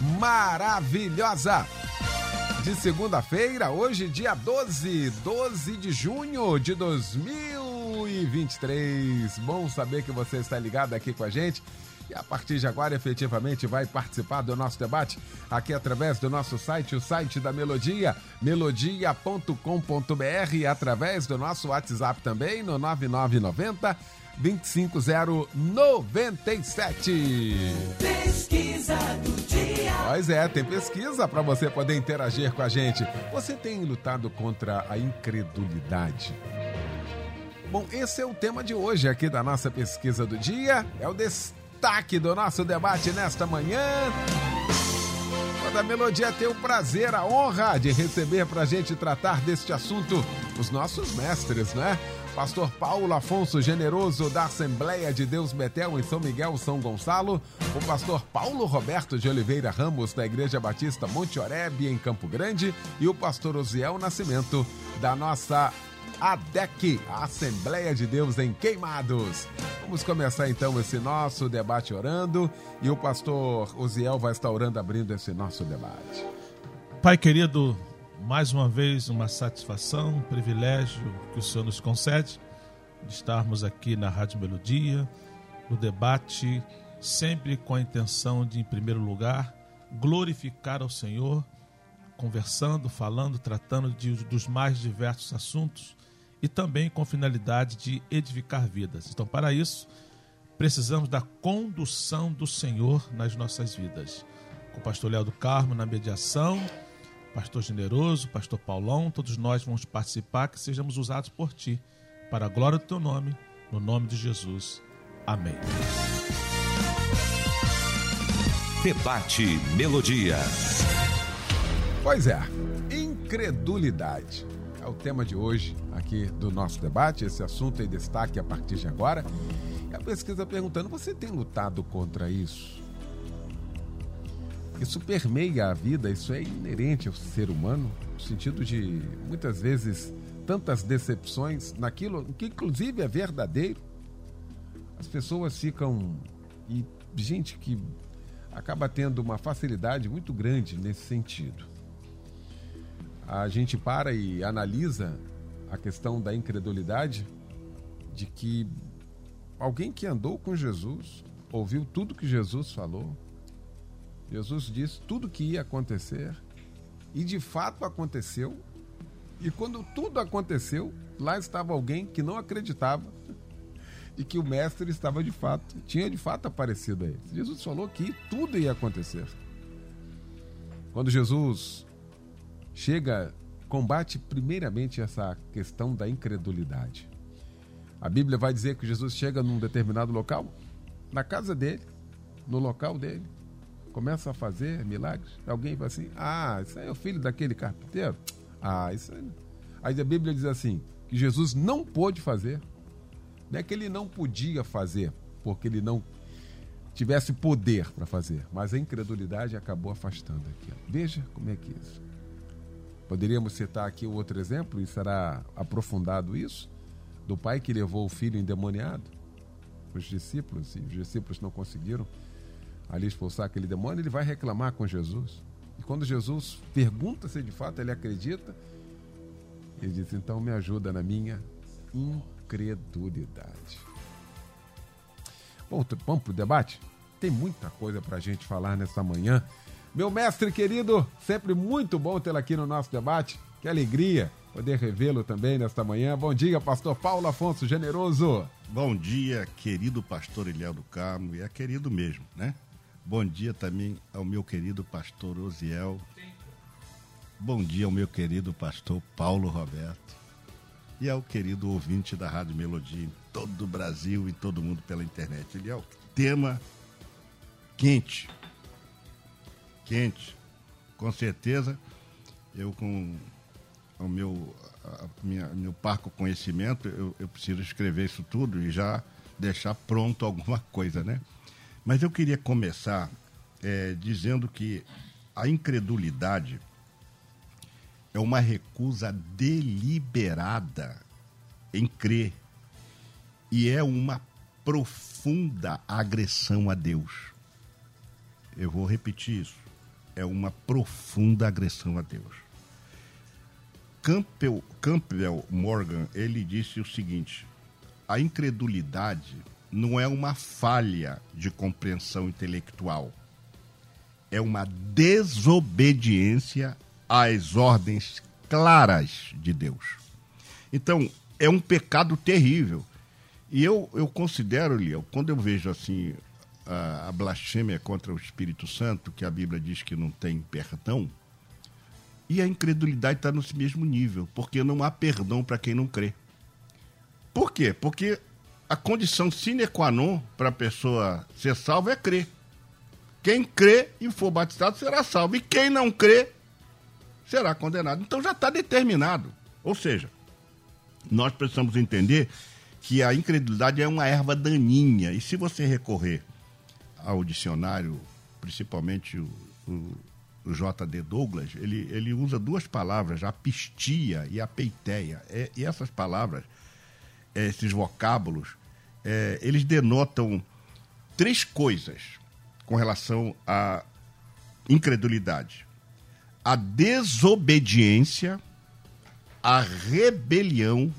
maravilhosa. De segunda-feira, hoje, dia 12, 12 de junho de 2023. Bom saber que você está ligado aqui com a gente. E a partir de agora, efetivamente, vai participar do nosso debate aqui através do nosso site, o site da Melodia, melodia.com.br, através do nosso WhatsApp também, no 9990 25097. Pesquisa do dia. Pois é, tem pesquisa para você poder interagir com a gente. Você tem lutado contra a incredulidade? Bom, esse é o tema de hoje aqui da nossa pesquisa do dia. É o destaque do nosso debate nesta manhã. Quando a Melodia tem o prazer, a honra de receber para a gente tratar deste assunto os nossos mestres, né? Pastor Paulo Afonso Generoso, da Assembleia de Deus Betel, em São Miguel, São Gonçalo. O pastor Paulo Roberto de Oliveira Ramos, da Igreja Batista Monte Oreb, em Campo Grande. E o pastor Osiel Nascimento, da nossa ADEC, a Assembleia de Deus em Queimados. Vamos começar então esse nosso debate orando. E o pastor Osiel vai estar orando, abrindo esse nosso debate. Pai querido, mais uma vez uma satisfação, um privilégio que o Senhor nos concede de estarmos aqui na Rádio Melodia, no debate, sempre com a intenção de, em primeiro lugar, glorificar ao Senhor, conversando, falando, tratando de, dos mais diversos assuntos e também com finalidade de edificar vidas. Então, para isso, precisamos da condução do Senhor nas nossas vidas. Com o pastor Léo do Carmo na mediação Pastor Generoso, Pastor Paulão, todos nós vamos participar, que sejamos usados por Ti, para a glória do Teu nome, no nome de Jesus. Amém. Debate Melodia. Pois é, incredulidade é o tema de hoje aqui do nosso debate. Esse assunto em destaque a partir de agora. E a pesquisa perguntando: você tem lutado contra isso? Isso permeia a vida, isso é inerente ao ser humano, no sentido de muitas vezes tantas decepções naquilo que inclusive é verdadeiro. As pessoas ficam e gente que acaba tendo uma facilidade muito grande nesse sentido. A gente para e analisa a questão da incredulidade de que alguém que andou com Jesus, ouviu tudo que Jesus falou, Jesus disse tudo que ia acontecer e de fato aconteceu. E quando tudo aconteceu, lá estava alguém que não acreditava e que o mestre estava de fato, tinha de fato aparecido a ele. Jesus falou que tudo ia acontecer. Quando Jesus chega, combate primeiramente essa questão da incredulidade. A Bíblia vai dizer que Jesus chega num determinado local, na casa dele, no local dele, começa a fazer milagres, alguém fala assim: ah, isso aí é o filho daquele carpinteiro. Ah, isso aí. Aí a Bíblia diz assim: que Jesus não pôde fazer. Não é que ele não podia fazer, porque ele não tivesse poder para fazer, mas a incredulidade acabou afastando aquilo. Veja como é que é isso. Poderíamos citar aqui outro exemplo, e será aprofundado isso, do pai que levou o filho endemoniado, os discípulos, e os discípulos não conseguiram ali expulsar aquele demônio, ele vai reclamar com Jesus. E quando Jesus pergunta se de fato ele acredita, ele diz: então me ajuda na minha incredulidade. Bom, vamos para o debate? Tem muita coisa para a gente falar nessa manhã. Meu mestre querido, sempre muito bom tê-lo aqui no nosso debate. Que alegria poder revê-lo também nesta manhã. Bom dia, pastor Paulo Afonso Generoso. Bom dia, querido pastor Eliel do Carmo, e é querido mesmo, né? Bom dia também ao meu querido pastor Osiel. Bom dia ao meu querido pastor Paulo Roberto. E ao querido ouvinte da Rádio Melodia em todo o Brasil e todo mundo pela internet. Ele é o tema quente. Quente. com certeza, eu com o meu, a minha, meu parco conhecimento, eu, eu preciso escrever isso tudo e já deixar pronto alguma coisa, né? Mas eu queria começar é, dizendo que a incredulidade é uma recusa deliberada em crer e é uma profunda agressão a Deus. Eu vou repetir isso. É uma profunda agressão a Deus. Campbell, Campbell Morgan, ele disse o seguinte: a incredulidade não é uma falha de compreensão intelectual, é uma desobediência às ordens claras de Deus. Então, é um pecado terrível. E eu, eu considero, Liel, quando eu vejo assim a, a blasfêmia contra o Espírito Santo, que a Bíblia diz que não tem perdão, e a incredulidade está no mesmo nível, porque não há perdão para quem não crê. Por quê? Porque a condição sine qua non para a pessoa ser salva é crer. Quem crê e for batizado será salvo. E quem não crê será condenado. Então já está determinado. Ou seja, nós precisamos entender que a incredulidade é uma erva daninha. E se você recorrer ao dicionário, principalmente o, o, o J.D. Douglas, ele, ele usa duas palavras, a pistia e a peiteia. É, e essas palavras, esses vocábulos, é, eles denotam três coisas com relação à incredulidade: a desobediência, a rebelião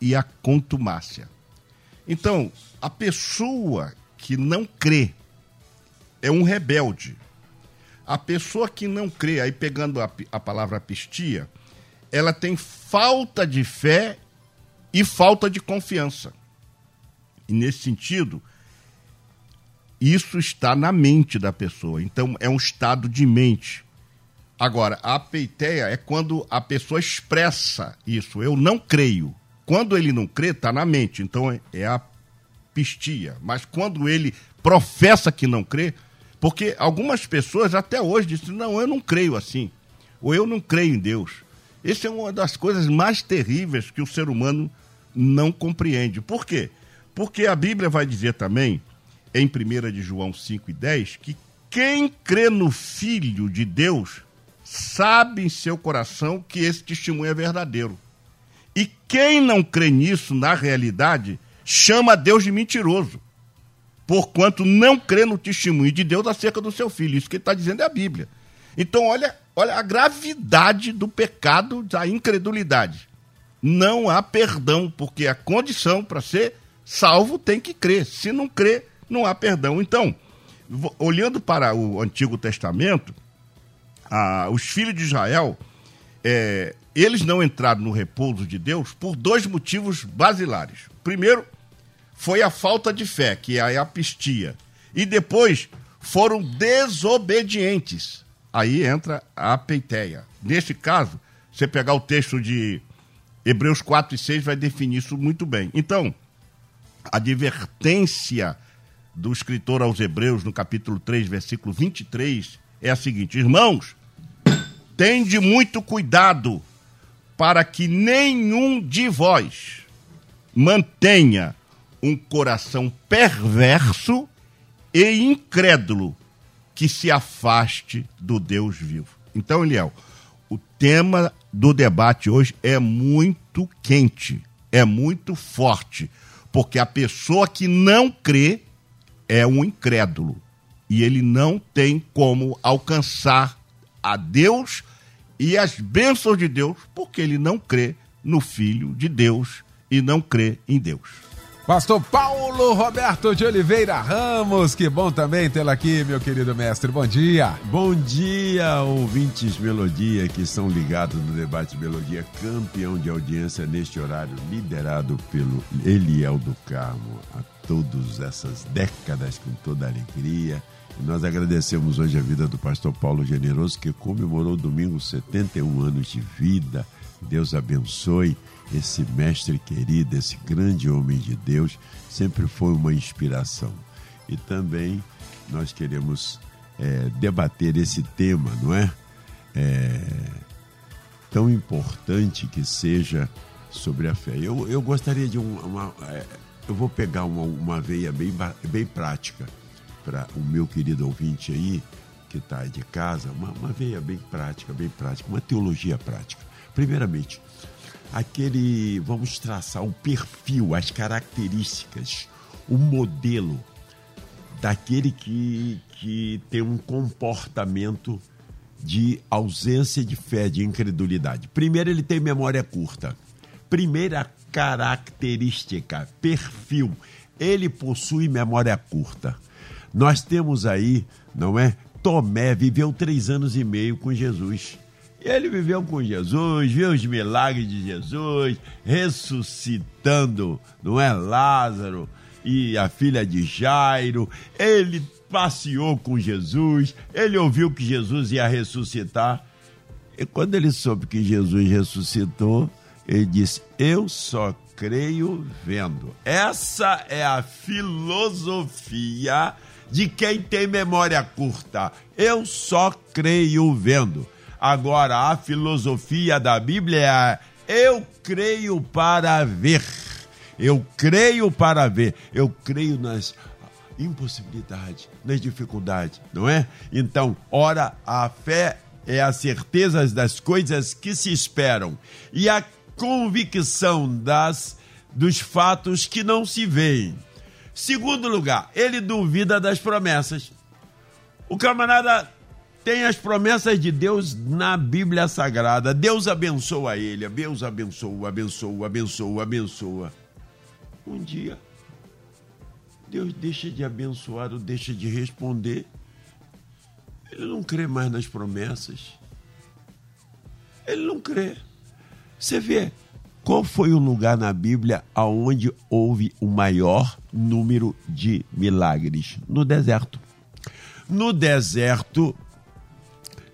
e a contumácia. Então, a pessoa que não crê é um rebelde. A pessoa que não crê, aí pegando a, a palavra pistia, ela tem falta de fé e falta de confiança. E nesse sentido, isso está na mente da pessoa. Então, é um estado de mente. Agora, a peiteia é quando a pessoa expressa isso. Eu não creio. Quando ele não crê, está na mente. Então é, é a pistia. Mas quando ele professa que não crê, porque algumas pessoas até hoje dizem: não, eu não creio assim. Ou eu não creio em Deus. Essa é uma das coisas mais terríveis que o ser humano não compreende. Por quê? Porque a Bíblia vai dizer também, em 1 de João 5 e 10, que quem crê no Filho de Deus sabe em seu coração que esse testemunho é verdadeiro. E quem não crê nisso, na realidade, chama Deus de mentiroso, porquanto não crê no testemunho de Deus acerca do seu filho. Isso que ele está dizendo é a Bíblia. Então, olha, olha a gravidade do pecado da incredulidade. Não há perdão, porque a condição para ser salvo tem que crer. Se não crer, não há perdão. Então, olhando para o Antigo Testamento, ah, os filhos de Israel é, eles não entraram no repouso de Deus por dois motivos basilares. Primeiro, foi a falta de fé, que é a apistia. E depois, foram desobedientes. Aí entra a peiteia. Nesse caso, você pegar o texto de Hebreus 4 e 6 vai definir isso muito bem. Então, a advertência do escritor aos Hebreus, no capítulo 3, versículo 23, é a seguinte: Irmãos, tende muito cuidado para que nenhum de vós mantenha um coração perverso e incrédulo que se afaste do Deus vivo. Então, Eliel, o tema do debate hoje é muito quente, é muito forte, porque a pessoa que não crê é um incrédulo e ele não tem como alcançar a Deus e as bênçãos de Deus, porque ele não crê no Filho de Deus e não crê em Deus. Pastor Paulo Roberto de Oliveira Ramos, que bom também tê-lo aqui, meu querido mestre. Bom dia. Bom dia, ouvintes Melodia que estão ligados no debate Melodia, campeão de audiência neste horário, liderado pelo Eliel do Carmo, há todas essas décadas com toda alegria e nós agradecemos hoje a vida do pastor Paulo Generoso, que comemorou domingo 71 anos de vida. Deus abençoe esse mestre querido, esse grande homem de Deus, sempre foi uma inspiração. E também nós queremos é, debater esse tema, não é? é, tão importante que seja sobre a fé. Eu, eu gostaria de uma. uma é, eu vou pegar uma, uma veia bem, bem prática para o meu querido ouvinte aí, que está de casa, uma, uma veia bem prática, bem prática, uma teologia prática. Primeiramente, aquele. Vamos traçar o perfil, as características, o modelo daquele que, que tem um comportamento de ausência de fé, de incredulidade. Primeiro, ele tem memória curta. Primeira característica, perfil, ele possui memória curta. Nós temos aí, não é? Tomé viveu três anos e meio com Jesus. Ele viveu com Jesus, viu os milagres de Jesus, ressuscitando, não é? Lázaro e a filha de Jairo. Ele passeou com Jesus, ele ouviu que Jesus ia ressuscitar. E quando ele soube que Jesus ressuscitou, ele disse: Eu só creio vendo. Essa é a filosofia de quem tem memória curta. Eu só creio vendo. Agora, a filosofia da Bíblia é: eu creio para ver. Eu creio para ver. Eu creio nas impossibilidades, nas dificuldades, não é? Então, ora, a fé é a certeza das coisas que se esperam e a convicção das dos fatos que não se veem. Segundo lugar, ele duvida das promessas. O camarada tem as promessas de Deus na Bíblia Sagrada. Deus abençoa ele, Deus abençoa, abençoa, abençoa, abençoa. Um dia, Deus deixa de abençoar ou deixa de responder. Ele não crê mais nas promessas. Ele não crê. Você vê, qual foi o lugar na Bíblia aonde houve o maior número de milagres? No deserto. No deserto,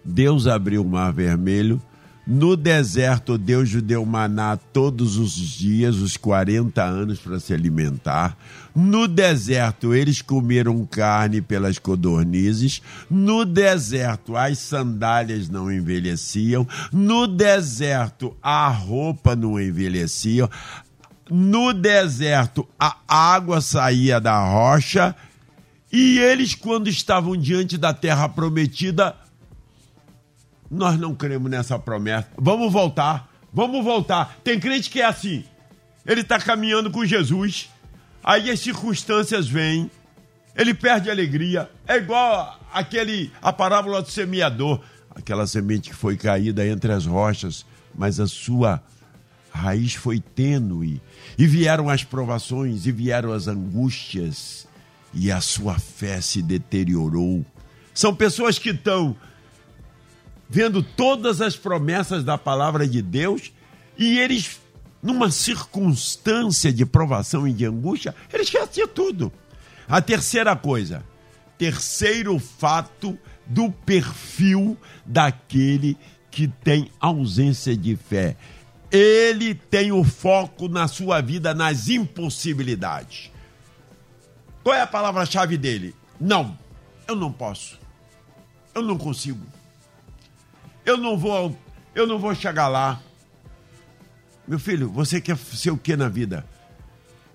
Deus abriu o mar vermelho. No deserto, Deus deu maná todos os dias, os 40 anos para se alimentar. No deserto, eles comeram carne pelas codornizes. No deserto, as sandálias não envelheciam. No deserto, a roupa não envelhecia. No deserto, a água saía da rocha. E eles, quando estavam diante da terra prometida, nós não cremos nessa promessa. Vamos voltar, vamos voltar. Tem crente que é assim. Ele está caminhando com Jesus Aí as circunstâncias vêm, ele perde a alegria. É igual aquele a parábola do semeador, aquela semente que foi caída entre as rochas, mas a sua raiz foi tênue. E vieram as provações, e vieram as angústias, e a sua fé se deteriorou. São pessoas que estão vendo todas as promessas da palavra de Deus e eles numa circunstância de provação e de angústia, ele esquecia tudo. A terceira coisa, terceiro fato do perfil daquele que tem ausência de fé. Ele tem o foco na sua vida nas impossibilidades. Qual é a palavra-chave dele? Não, eu não posso. Eu não consigo. Eu não vou, eu não vou chegar lá. Meu filho, você quer ser o que na vida?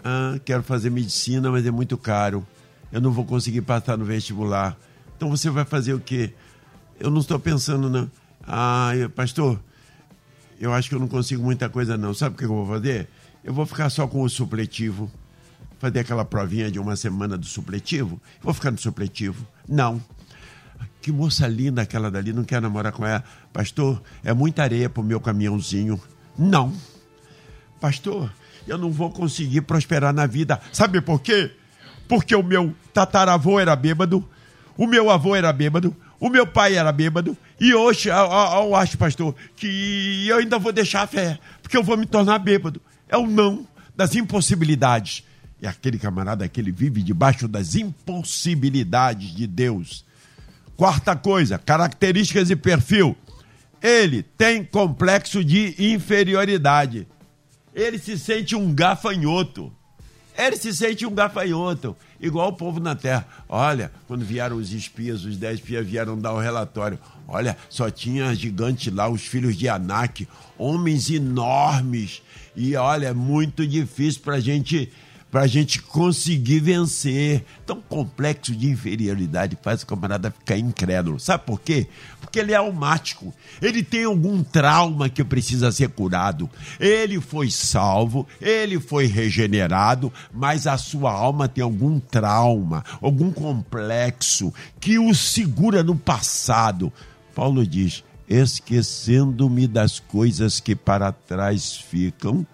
Ah, quero fazer medicina, mas é muito caro. Eu não vou conseguir passar no vestibular. Então você vai fazer o quê? Eu não estou pensando, não. Ah, pastor, eu acho que eu não consigo muita coisa, não. Sabe o que eu vou fazer? Eu vou ficar só com o supletivo. Fazer aquela provinha de uma semana do supletivo. Vou ficar no supletivo. Não. Que moça linda aquela dali, não quer namorar com ela. Pastor, é muita areia pro meu caminhãozinho. Não. Pastor, eu não vou conseguir prosperar na vida. Sabe por quê? Porque o meu tataravô era bêbado, o meu avô era bêbado, o meu pai era bêbado, e hoje eu, eu, eu acho, pastor, que eu ainda vou deixar a fé, porque eu vou me tornar bêbado. É o não das impossibilidades. E aquele camarada que ele vive debaixo das impossibilidades de Deus. Quarta coisa, características e perfil. Ele tem complexo de inferioridade ele se sente um gafanhoto. Ele se sente um gafanhoto. igual o povo na terra. Olha, quando vieram os espias, os dez espias vieram dar o relatório. Olha, só tinha gigante lá, os filhos de Anak, homens enormes. E olha, é muito difícil para a gente para a gente conseguir vencer. Tão complexo de inferioridade faz o camarada ficar incrédulo. Sabe por quê? Porque ele é almático. Ele tem algum trauma que precisa ser curado. Ele foi salvo, ele foi regenerado, mas a sua alma tem algum trauma, algum complexo que o segura no passado. Paulo diz: esquecendo-me das coisas que para trás ficam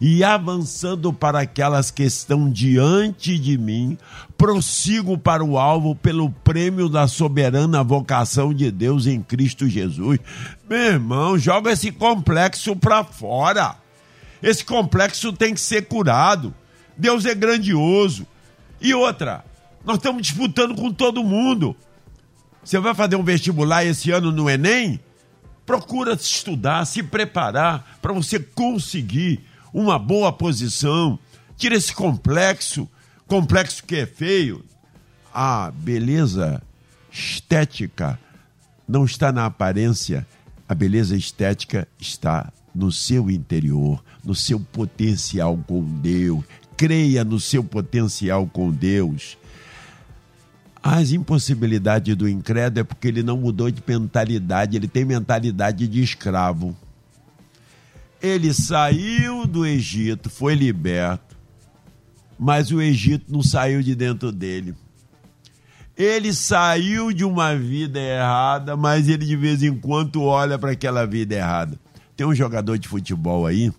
e avançando para aquelas que estão diante de mim, prossigo para o alvo pelo prêmio da soberana vocação de Deus em Cristo Jesus. Meu irmão, joga esse complexo para fora. Esse complexo tem que ser curado. Deus é grandioso. E outra, nós estamos disputando com todo mundo. Você vai fazer um vestibular esse ano no Enem? Procura estudar, se preparar para você conseguir uma boa posição, tira esse complexo, complexo que é feio. A beleza estética não está na aparência, a beleza estética está no seu interior, no seu potencial com Deus. Creia no seu potencial com Deus. As impossibilidades do incrédulo é porque ele não mudou de mentalidade, ele tem mentalidade de escravo. Ele saiu do Egito, foi liberto, mas o Egito não saiu de dentro dele. Ele saiu de uma vida errada, mas ele de vez em quando olha para aquela vida errada. Tem um jogador de futebol aí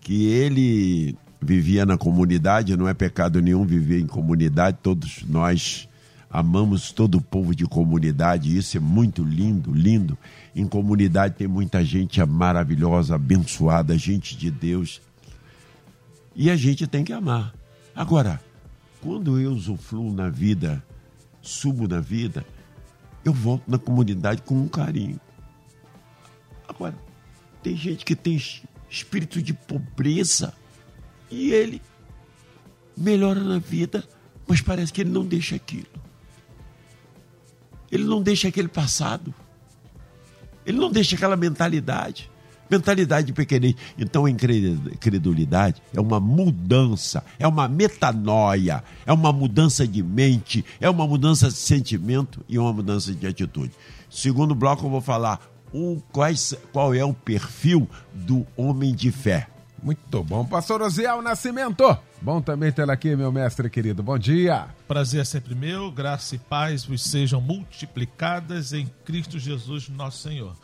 que ele vivia na comunidade, não é pecado nenhum viver em comunidade, todos nós amamos todo o povo de comunidade, isso é muito lindo, lindo. Em comunidade tem muita gente maravilhosa, abençoada, gente de Deus. E a gente tem que amar. Agora, quando eu usufruo na vida, subo na vida, eu volto na comunidade com um carinho. Agora, tem gente que tem espírito de pobreza e ele melhora na vida, mas parece que ele não deixa aquilo. Ele não deixa aquele passado. Ele não deixa aquela mentalidade. Mentalidade de pequenez. Então, a incredulidade é uma mudança, é uma metanoia, é uma mudança de mente, é uma mudança de sentimento e uma mudança de atitude. Segundo bloco, eu vou falar o, quais, qual é o perfil do homem de fé. Muito bom, pastor Osiel Nascimento. Bom também tê-lo aqui, meu mestre querido. Bom dia. Prazer é sempre meu, graça e paz vos sejam multiplicadas em Cristo Jesus, nosso Senhor.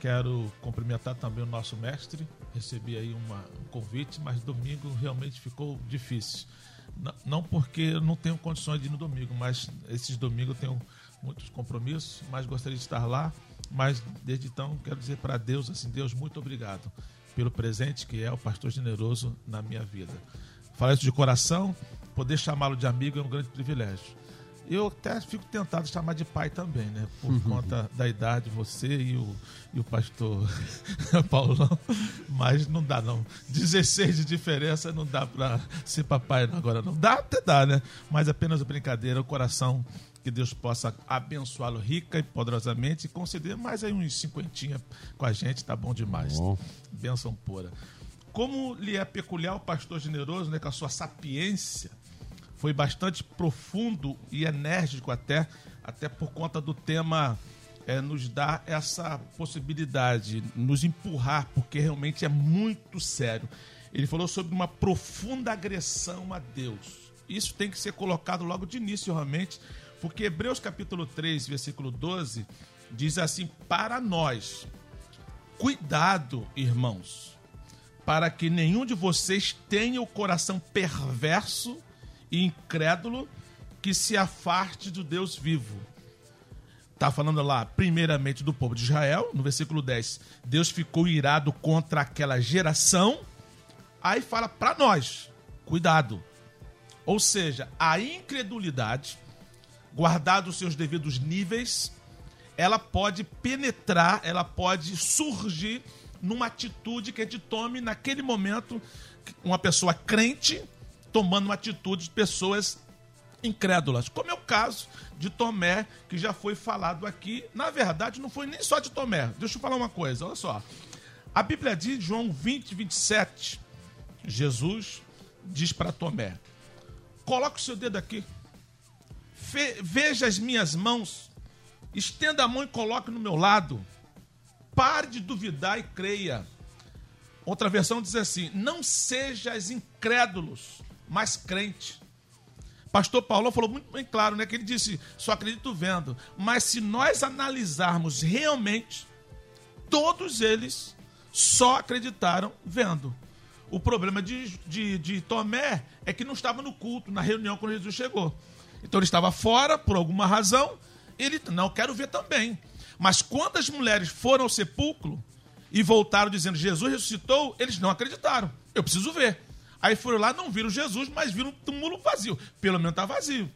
Quero cumprimentar também o nosso mestre. Recebi aí uma, um convite, mas domingo realmente ficou difícil. Não, não porque eu não tenho condições de ir no domingo, mas esses domingos eu tenho muitos compromissos, mas gostaria de estar lá. Mas desde então quero dizer para Deus assim, Deus, muito obrigado pelo presente que é o pastor generoso na minha vida. Falar isso de coração, poder chamá-lo de amigo é um grande privilégio. Eu até fico tentado chamar de pai também, né? Por uhum. conta da idade, você e o, e o pastor Paulão. Mas não dá, não. 16 de diferença não dá para ser papai agora, não. Dá até dá, né? Mas apenas brincadeira, o coração que Deus possa abençoá-lo rica e poderosamente e conceder mais aí uns cinquentinha com a gente, tá bom demais. Bom. Bênção pura. Como lhe é peculiar o pastor generoso, né, com a sua sapiência, foi bastante profundo e enérgico até, até por conta do tema é, nos dar essa possibilidade, nos empurrar, porque realmente é muito sério. Ele falou sobre uma profunda agressão a Deus. Isso tem que ser colocado logo de início, realmente, porque Hebreus capítulo 3, versículo 12, diz assim: Para nós, cuidado, irmãos, para que nenhum de vocês tenha o coração perverso e incrédulo que se afaste do Deus vivo. Está falando lá, primeiramente, do povo de Israel, no versículo 10. Deus ficou irado contra aquela geração. Aí fala para nós: cuidado. Ou seja, a incredulidade guardado os seus devidos níveis, ela pode penetrar, ela pode surgir numa atitude que a gente tome naquele momento uma pessoa crente tomando uma atitude de pessoas incrédulas, como é o caso de Tomé, que já foi falado aqui. Na verdade, não foi nem só de Tomé. Deixa eu falar uma coisa, olha só. A Bíblia diz, João 20, 27, Jesus diz para Tomé: coloque o seu dedo aqui, veja as minhas mãos, estenda a mão e coloque no meu lado. Pare de duvidar e creia. Outra versão diz assim: não sejas incrédulos, mas crente. Pastor Paulo falou muito bem claro, né? Que ele disse: só acredito vendo. Mas se nós analisarmos realmente, todos eles só acreditaram vendo. O problema de, de, de Tomé é que não estava no culto, na reunião quando Jesus chegou. Então ele estava fora por alguma razão. Ele não quero ver também. Mas quando as mulheres foram ao sepulcro e voltaram dizendo Jesus ressuscitou, eles não acreditaram. Eu preciso ver. Aí foram lá, não viram Jesus, mas viram o túmulo vazio. Pelo menos está vazio.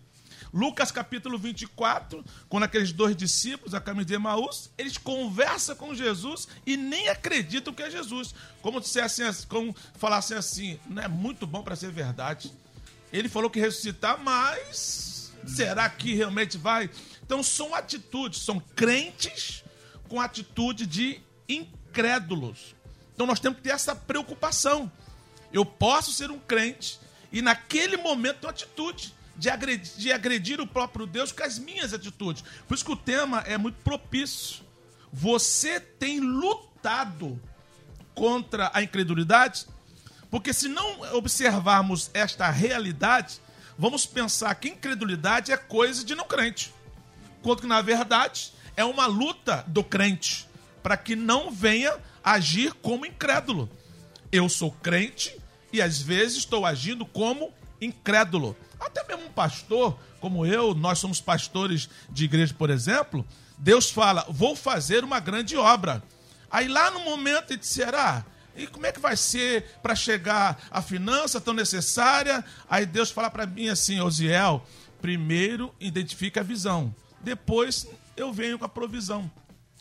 Lucas capítulo 24, quando aqueles dois discípulos, a caminho de Emaús, eles conversam com Jesus e nem acreditam que é Jesus. Como dissessem, como falassem assim, não é muito bom para ser verdade. Ele falou que ressuscitar, mas será que realmente vai? Então são atitudes, são crentes com atitude de incrédulos. Então nós temos que ter essa preocupação. Eu posso ser um crente e naquele momento ter uma atitude de agredir, de agredir o próprio Deus com as minhas atitudes. Por isso que o tema é muito propício. Você tem lutado contra a incredulidade? Porque se não observarmos esta realidade, vamos pensar que incredulidade é coisa de não crente. Quanto que, na verdade, é uma luta do crente para que não venha agir como incrédulo. Eu sou crente e às vezes estou agindo como incrédulo. Até mesmo um pastor, como eu, nós somos pastores de igreja, por exemplo, Deus fala: vou fazer uma grande obra. Aí lá no momento ele será. E como é que vai ser para chegar a finança tão necessária? Aí Deus fala para mim assim, Osiel, primeiro identifica a visão, depois eu venho com a provisão.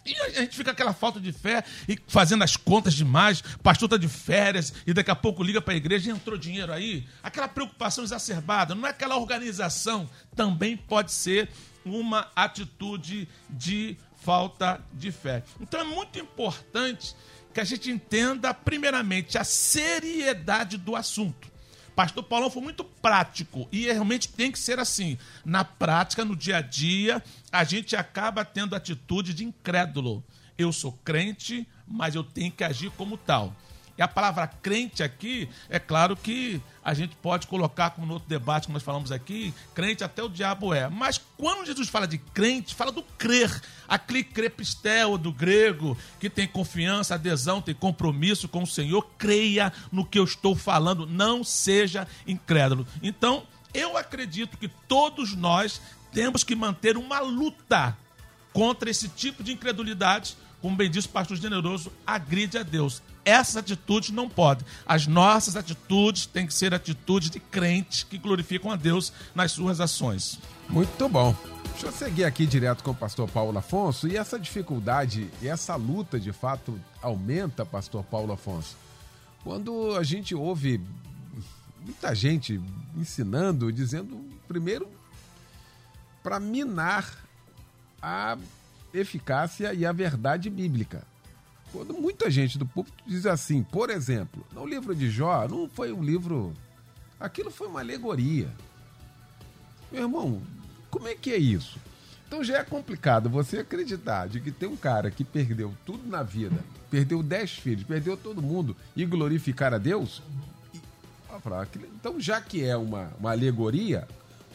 E a gente fica aquela falta de fé e fazendo as contas demais. Pastor está de férias e daqui a pouco liga para a igreja e entrou dinheiro aí. Aquela preocupação exacerbada, não é aquela organização. Também pode ser uma atitude de falta de fé. Então é muito importante que a gente entenda, primeiramente, a seriedade do assunto. Pastor Paulão foi muito prático e realmente tem que ser assim. Na prática, no dia a dia, a gente acaba tendo atitude de incrédulo. Eu sou crente, mas eu tenho que agir como tal. E a palavra crente aqui, é claro que a gente pode colocar, como no outro debate que nós falamos aqui, crente até o diabo é. Mas quando Jesus fala de crente, fala do crer. Aquele crepistel do grego, que tem confiança, adesão, tem compromisso com o Senhor. Creia no que eu estou falando, não seja incrédulo. Então, eu acredito que todos nós temos que manter uma luta contra esse tipo de incredulidade. Como bem disse o pastor generoso, agride a Deus essas atitudes não podem. As nossas atitudes têm que ser atitudes de crentes que glorificam a Deus nas suas ações. Muito bom. Deixa eu seguir aqui direto com o pastor Paulo Afonso. E essa dificuldade e essa luta, de fato, aumenta, pastor Paulo Afonso, quando a gente ouve muita gente ensinando, dizendo, primeiro, para minar a eficácia e a verdade bíblica. Quando muita gente do público diz assim, por exemplo, no livro de Jó não foi um livro. Aquilo foi uma alegoria. Meu irmão, como é que é isso? Então já é complicado você acreditar de que tem um cara que perdeu tudo na vida, perdeu dez filhos, perdeu todo mundo e glorificar a Deus. Então, já que é uma, uma alegoria,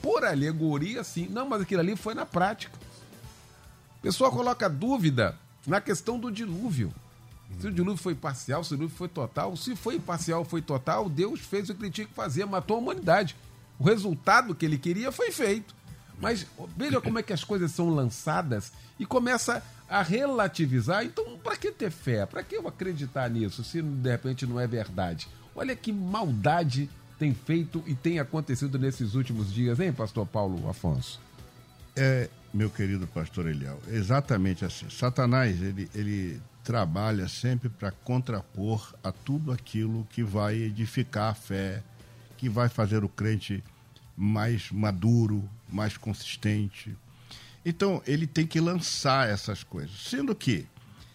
por alegoria, sim. Não, mas aquilo ali foi na prática. A pessoa coloca dúvida na questão do dilúvio. Se o dilúvio foi parcial, se o dilúvio foi total, se foi parcial, foi total, Deus fez o que ele tinha que fazer, matou a humanidade. O resultado que ele queria foi feito. Mas veja como é que as coisas são lançadas e começa a relativizar. Então, para que ter fé? Para que eu acreditar nisso se de repente não é verdade? Olha que maldade tem feito e tem acontecido nesses últimos dias, hein, pastor Paulo Afonso? É, meu querido pastor Eliel, exatamente assim. Satanás, ele, ele trabalha sempre para contrapor a tudo aquilo que vai edificar a fé, que vai fazer o crente mais maduro, mais consistente. Então, ele tem que lançar essas coisas. Sendo que,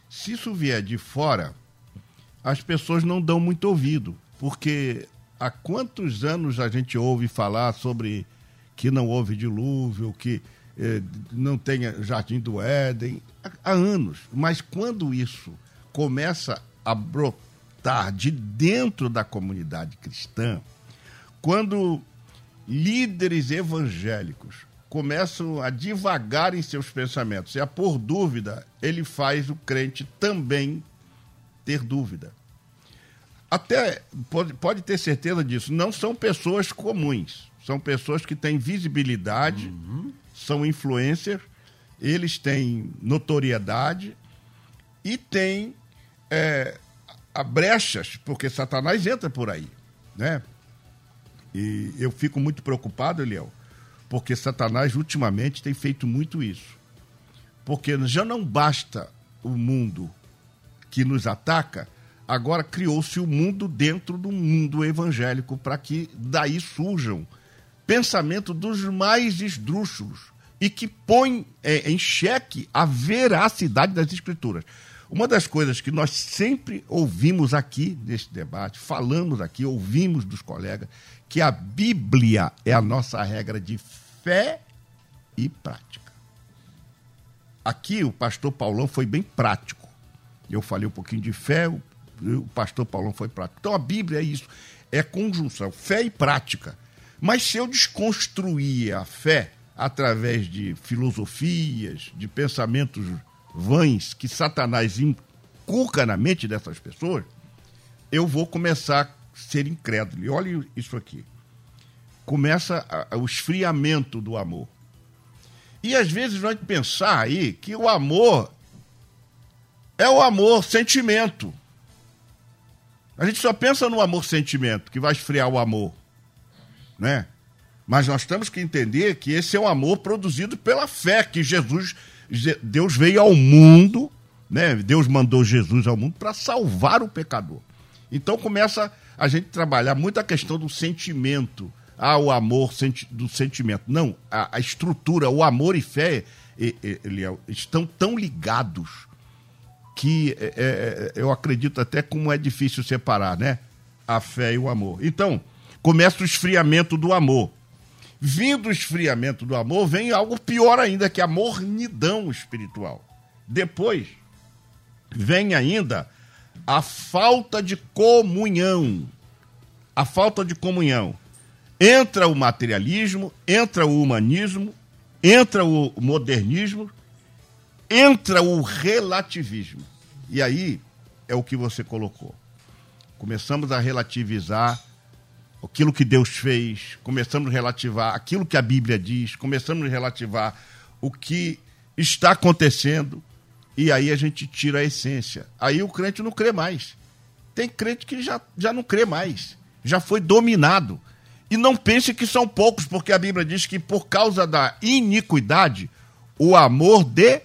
se isso vier de fora, as pessoas não dão muito ouvido, porque há quantos anos a gente ouve falar sobre que não houve dilúvio, que eh, não tenha jardim do Éden, há, há anos. Mas quando isso começa a brotar de dentro da comunidade cristã, quando líderes evangélicos começam a divagar em seus pensamentos e a pôr dúvida, ele faz o crente também ter dúvida. Até pode, pode ter certeza disso, não são pessoas comuns, são pessoas que têm visibilidade, uhum. São influencers, eles têm notoriedade e têm é, brechas, porque Satanás entra por aí, né? E eu fico muito preocupado, Eliel, porque Satanás ultimamente tem feito muito isso. Porque já não basta o mundo que nos ataca, agora criou-se o mundo dentro do mundo evangélico para que daí surjam pensamentos dos mais esdrúxulos e que põem é, em xeque a veracidade das escrituras. Uma das coisas que nós sempre ouvimos aqui neste debate, falamos aqui, ouvimos dos colegas, que a Bíblia é a nossa regra de fé e prática. Aqui o pastor Paulão foi bem prático. Eu falei um pouquinho de fé, o, pastor Paulão foi prático. Então a Bíblia é isso, é conjunção, fé e prática. Mas se eu desconstruir a fé através de filosofias, de pensamentos vães que Satanás inculca na mente dessas pessoas, eu vou começar a ser incrédulo. E olha isso aqui. Começa o esfriamento do amor. E às vezes nós pensar aí que o amor é o amor sentimento. A gente só pensa no amor sentimento, que vai esfriar o amor. Né? Mas nós temos que entender que esse é um amor produzido pela fé que Jesus Deus veio ao mundo, né? Deus mandou Jesus ao mundo para salvar o pecador. Então começa a gente trabalhar muito a questão do sentimento, ah, o amor do sentimento. Não, a, a estrutura, o amor e fé, Eliel, estão tão ligados que é, é, é, eu acredito até como é difícil separar, né? A fé e o amor. Então, começa o esfriamento do amor. Vindo o esfriamento do amor, vem algo pior ainda, que é a mornidão espiritual. Depois, vem ainda a falta de comunhão. A falta de comunhão. Entra o materialismo, entra o humanismo, entra o modernismo, entra o relativismo. E aí é o que você colocou. Começamos a relativizar aquilo que Deus fez, começamos a relativar aquilo que a Bíblia diz, começamos a relativar o que está acontecendo, e aí a gente tira a essência. Aí o crente não crê mais. Tem crente que já, já não crê mais, já foi dominado. E não pense que são poucos, porque a Bíblia diz que por causa da iniquidade, o amor de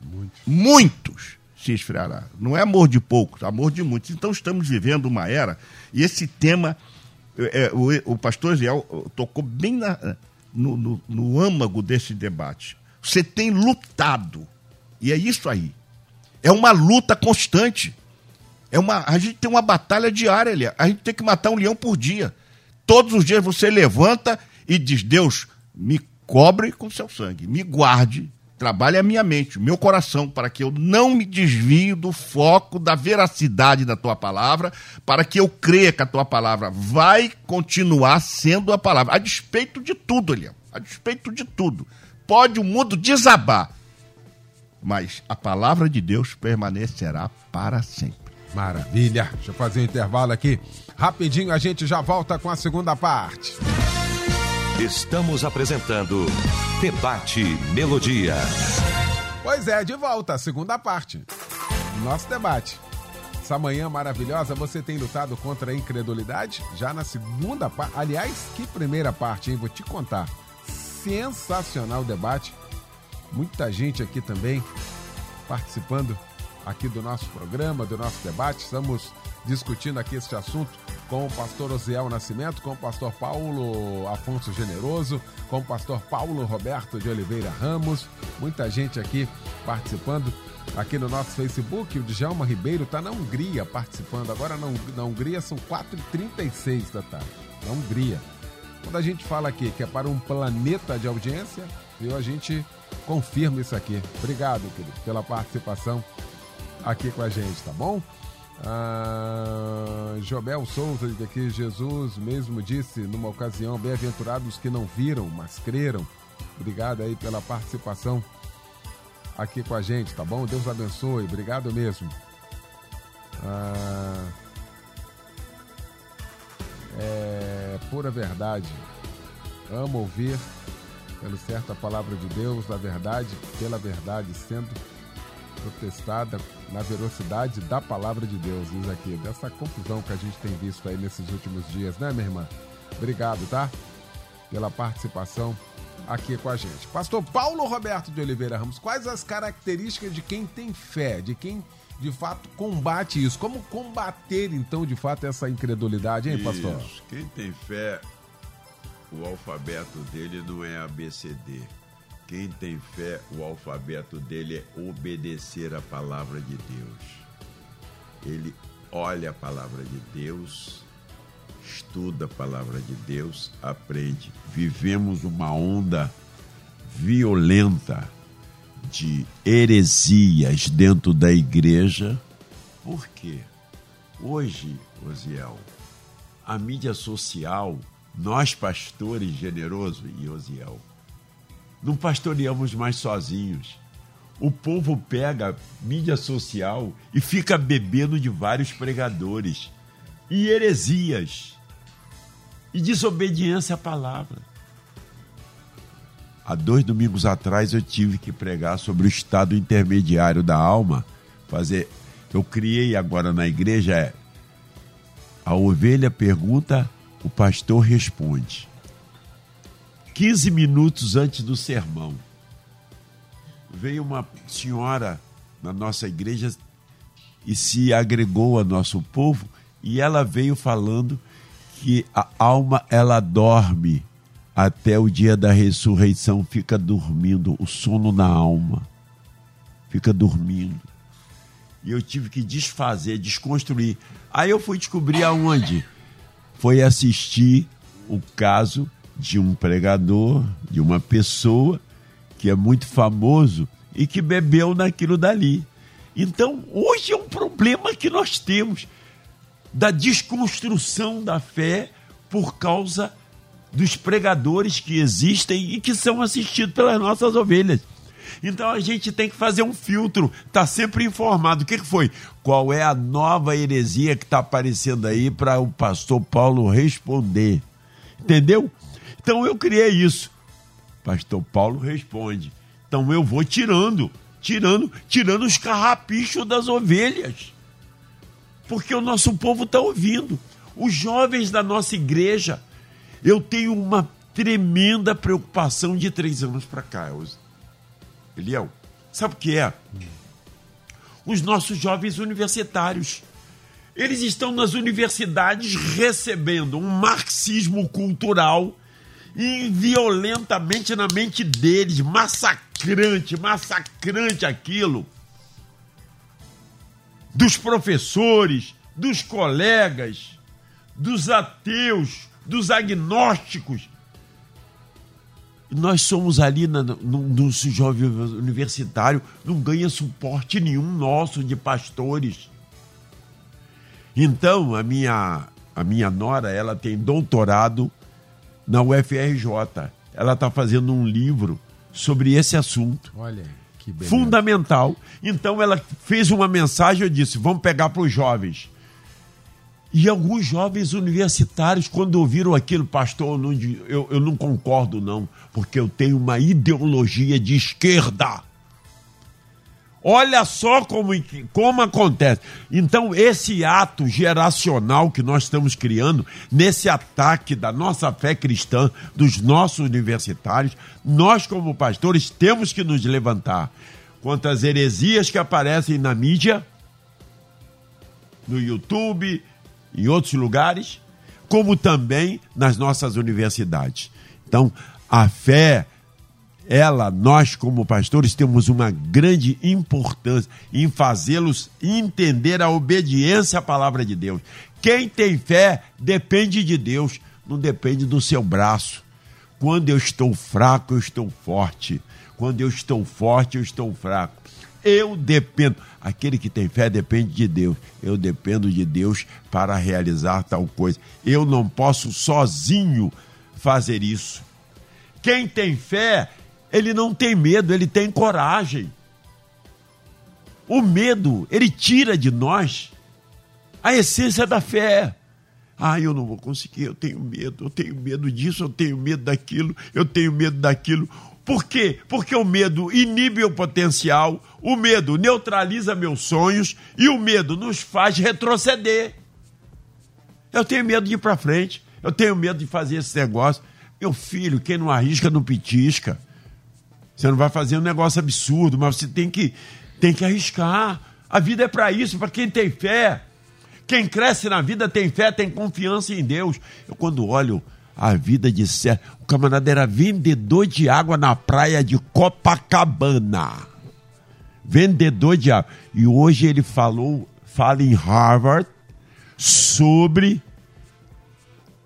muitos, muitos se esfriará. Não é amor de poucos, amor de muitos. Então estamos vivendo uma era, e esse tema é, o, o, pastor Ziel tocou bem na, no, no, no âmago desse debate. Você tem lutado, e é isso aí. É uma luta constante. É uma, a gente tem uma batalha diária, a gente tem que matar um leão por dia. Todos os dias você levanta e diz: Deus, me cobre com seu sangue, me guarde Trabalhe a minha mente, o meu coração, para que eu não me desvie do foco da veracidade da tua palavra, para que eu creia que a tua palavra vai continuar sendo a palavra, a despeito de tudo, Elião, a despeito de tudo. Pode o mundo desabar, mas a palavra de Deus permanecerá para sempre. Maravilha. Deixa eu fazer um intervalo aqui. Rapidinho a gente já volta com a segunda parte. Estamos apresentando Debate Melodia. Pois é, de volta, segunda parte. Nosso debate. Essa manhã maravilhosa, você tem lutado contra a incredulidade? Já na segunda parte. Aliás, que primeira parte, hein? Vou te contar. Sensacional debate. Muita gente aqui também participando aqui do nosso programa, do nosso debate. Estamos discutindo aqui este assunto com o pastor Osiel Nascimento, com o pastor Paulo Afonso Generoso, com o pastor Paulo Roberto de Oliveira Ramos. Muita gente aqui participando aqui no nosso Facebook. O Djalma Ribeiro está na Hungria participando. Agora na, Hungria são 4h36 da tarde. Na Hungria. Quando a gente fala aqui que é para um planeta de audiência, viu, a gente confirma isso aqui. Obrigado, querido, pela participação aqui com a gente, tá bom? Ah, Jobel Souza diz aqui, Jesus mesmo disse numa ocasião, bem-aventurados que não viram, mas creram. Obrigado aí pela participação aqui com a gente, tá bom? Deus abençoe, obrigado mesmo. Ah, é pura verdade. Amo ouvir pelo certo a palavra de Deus, da verdade, pela verdade, sendo protestada na velocidade da palavra de Deus, diz aqui, dessa confusão que a gente tem visto aí nesses últimos dias, né, minha irmã? Obrigado, tá? Pela participação aqui com a gente. Pastor Paulo Roberto de Oliveira Ramos, quais as características de quem tem fé, de quem de fato combate isso? Como combater então de fato essa incredulidade, hein, pastor? Isso. Quem tem fé, o alfabeto dele não é ABCD quem tem fé, o alfabeto dele é obedecer a palavra de Deus. Ele olha a palavra de Deus, estuda a palavra de Deus, aprende. Vivemos uma onda violenta de heresias dentro da igreja. Por quê? Hoje, Osiel, a mídia social, nós pastores generosos e Osiel, não pastoreamos mais sozinhos. O povo pega mídia social e fica bebendo de vários pregadores e heresias e desobediência à palavra. Há dois domingos atrás eu tive que pregar sobre o estado intermediário da alma. Fazer, eu criei agora na igreja é a ovelha pergunta, o pastor responde. 15 minutos antes do sermão, veio uma senhora na nossa igreja e se agregou ao nosso povo e ela veio falando que a alma ela dorme até o dia da ressurreição, fica dormindo, o sono na alma, fica dormindo. E eu tive que desfazer, desconstruir. Aí eu fui descobrir aonde? Foi assistir o caso de um pregador, de uma pessoa que é muito famoso e que bebeu naquilo dali. Então, hoje é um problema que nós temos da desconstrução da fé por causa dos pregadores que existem e que são assistidos pelas nossas ovelhas. Então a gente tem que fazer um filtro, tá sempre informado. O que, que foi? Qual é a nova heresia que está aparecendo aí para o pastor Paulo responder? Entendeu? Então eu criei isso. Pastor Paulo responde. Então eu vou tirando, tirando, tirando os carrapichos das ovelhas. Porque o nosso povo está ouvindo. Os jovens da nossa igreja, eu tenho uma tremenda preocupação de três anos para cá, Eliel. Sabe o que é? Os nossos jovens universitários. Eles estão nas universidades recebendo um marxismo cultural violentamente na mente deles, massacrante, massacrante aquilo. Dos professores, dos colegas, dos ateus, dos agnósticos. Nós somos ali no, no jovem universitário, não ganha suporte nenhum nosso de pastores. Então, a minha, a minha nora, ela tem doutorado na UFRJ. Ela está fazendo um livro sobre esse assunto. Olha, que beleza. Fundamental. Então ela fez uma mensagem, eu disse, vamos pegar para os jovens. E alguns jovens universitários, quando ouviram aquilo, pastor, eu não, eu, eu não concordo não, porque eu tenho uma ideologia de esquerda. Olha só como, como acontece. Então, esse ato geracional que nós estamos criando, nesse ataque da nossa fé cristã, dos nossos universitários, nós, como pastores, temos que nos levantar contra as heresias que aparecem na mídia, no YouTube, em outros lugares, como também nas nossas universidades. Então, a fé, ela, nós como pastores, temos uma grande importância em fazê-los entender a obediência à palavra de Deus. Quem tem fé depende de Deus, não depende do seu braço. Quando eu estou fraco, eu estou forte. Quando eu estou forte, eu estou fraco. Eu dependo. Aquele que tem fé depende de Deus. Eu dependo de Deus para realizar tal coisa. Eu não posso sozinho fazer isso. Quem tem fé, ele não tem medo, ele tem coragem. O medo, ele tira de nós a essência da fé. Ah, eu não vou conseguir, eu tenho medo, eu tenho medo disso, eu tenho medo daquilo, eu tenho medo daquilo. Por quê? Porque o medo inibe o potencial, o medo neutraliza meus sonhos e o medo nos faz retroceder. Eu tenho medo de ir para frente, eu tenho medo de fazer esse negócio. Meu filho, quem não arrisca não pitisca. Você não vai fazer um negócio absurdo, mas você tem que, tem que arriscar. A vida é para isso, para quem tem fé. Quem cresce na vida tem fé, tem confiança em Deus. Eu, quando olho a vida de Sérgio. O camarada era vendedor de água na praia de Copacabana. Vendedor de água. E hoje ele falou, fala em Harvard sobre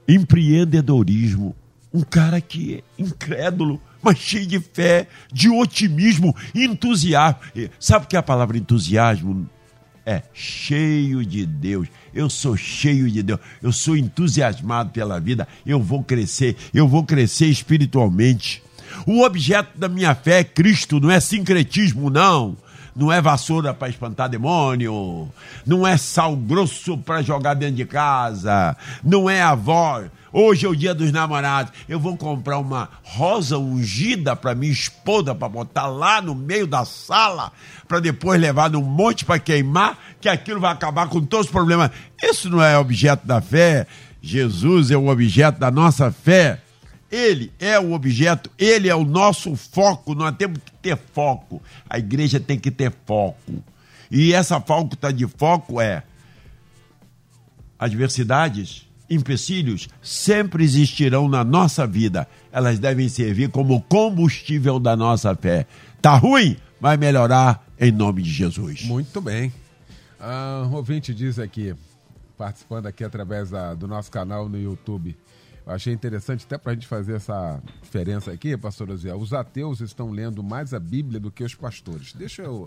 empreendedorismo. Um cara que é incrédulo, mas cheio de fé, de otimismo, entusiasmo. Sabe o que é a palavra entusiasmo? É cheio de Deus eu sou cheio de Deus, eu sou entusiasmado pela vida, eu vou crescer, eu vou crescer espiritualmente. O objeto da minha fé é Cristo, não é sincretismo, não. Não é vassoura para espantar demônio, não é sal grosso para jogar dentro de casa, não é avó Hoje é o dia dos namorados. Eu vou comprar uma rosa ungida para minha esposa para botar lá no meio da sala, para depois levar num monte para queimar, que aquilo vai acabar com todos os problemas. Isso não é objeto da fé. Jesus é o objeto da nossa fé. Ele é o objeto, ele é o nosso foco. Nós temos que ter foco. A igreja tem que ter foco. E essa falta de foco é adversidades empecilhos sempre existirão na nossa vida. Elas devem servir como combustível da nossa fé. Tá ruim? Vai melhorar em nome de Jesus. Muito bem. Ah, um ouvinte diz aqui, participando aqui através da, do nosso canal no YouTube. Eu achei interessante até para a gente fazer essa diferença aqui, pastor Oziel. Os ateus estão lendo mais a Bíblia do que os pastores. Deixa eu.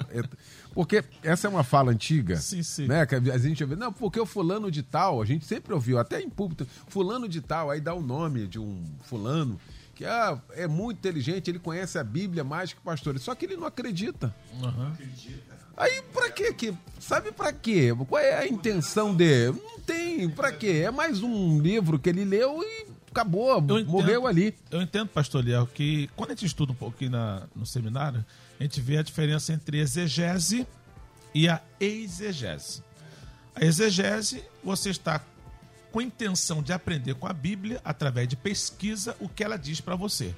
Porque essa é uma fala antiga. Sim, sim. Né? Que a gente ouve, não, porque o fulano de tal, a gente sempre ouviu, até em público, fulano de tal, aí dá o nome de um fulano que ah, é muito inteligente, ele conhece a Bíblia mais que pastores. Só que ele não acredita. Uhum. Acredita. Aí pra quê? Que, sabe pra quê? Qual é a intenção dele? Não tem, pra quê? É mais um livro que ele leu e acabou, entendo, morreu ali. Eu entendo, pastor que quando a gente estuda um pouquinho na, no seminário, a gente vê a diferença entre exegese e a exegese. A exegese, você está com a intenção de aprender com a Bíblia através de pesquisa o que ela diz para você.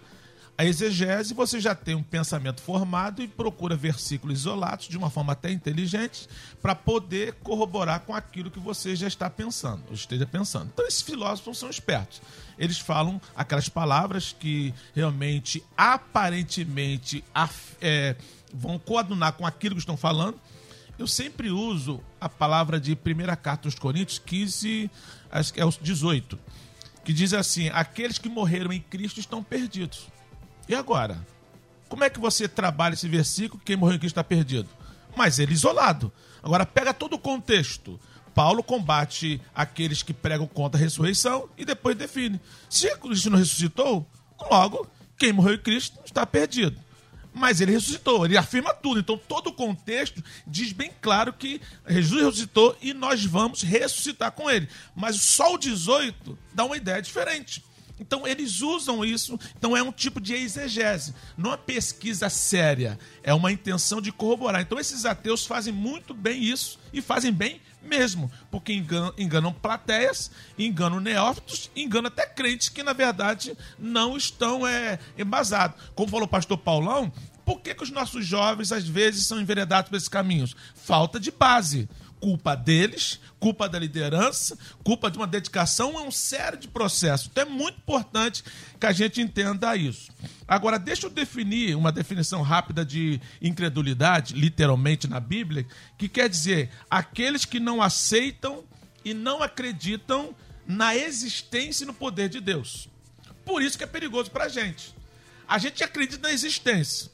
A exegese, você já tem um pensamento formado e procura versículos isolados de uma forma até inteligente para poder corroborar com aquilo que você já está pensando, ou esteja pensando. Então, esses filósofos são espertos. Eles falam aquelas palavras que realmente, aparentemente, é, vão coadunar com aquilo que estão falando. Eu sempre uso a palavra de 1 Carta aos Coríntios 15, acho que é os 18, que diz assim: aqueles que morreram em Cristo estão perdidos. E agora? Como é que você trabalha esse versículo? Quem morreu em Cristo está perdido. Mas ele isolado. Agora pega todo o contexto. Paulo combate aqueles que pregam contra a ressurreição e depois define. Se Cristo não ressuscitou, logo, quem morreu em Cristo está perdido. Mas ele ressuscitou, ele afirma tudo. Então, todo o contexto diz bem claro que Jesus ressuscitou e nós vamos ressuscitar com ele. Mas só o 18 dá uma ideia diferente. Então eles usam isso, então é um tipo de exegese, não é pesquisa séria, é uma intenção de corroborar. Então esses ateus fazem muito bem isso e fazem bem mesmo, porque enganam, enganam plateias, enganam neófitos, enganam até crentes que na verdade não estão é, embasados. Como falou o pastor Paulão, por que, que os nossos jovens às vezes são enveredados por esses caminhos? Falta de base. Culpa deles, culpa da liderança, culpa de uma dedicação, é um sério de processo. Então é muito importante que a gente entenda isso. Agora, deixa eu definir uma definição rápida de incredulidade, literalmente na Bíblia, que quer dizer aqueles que não aceitam e não acreditam na existência e no poder de Deus. Por isso que é perigoso para a gente. A gente acredita na existência.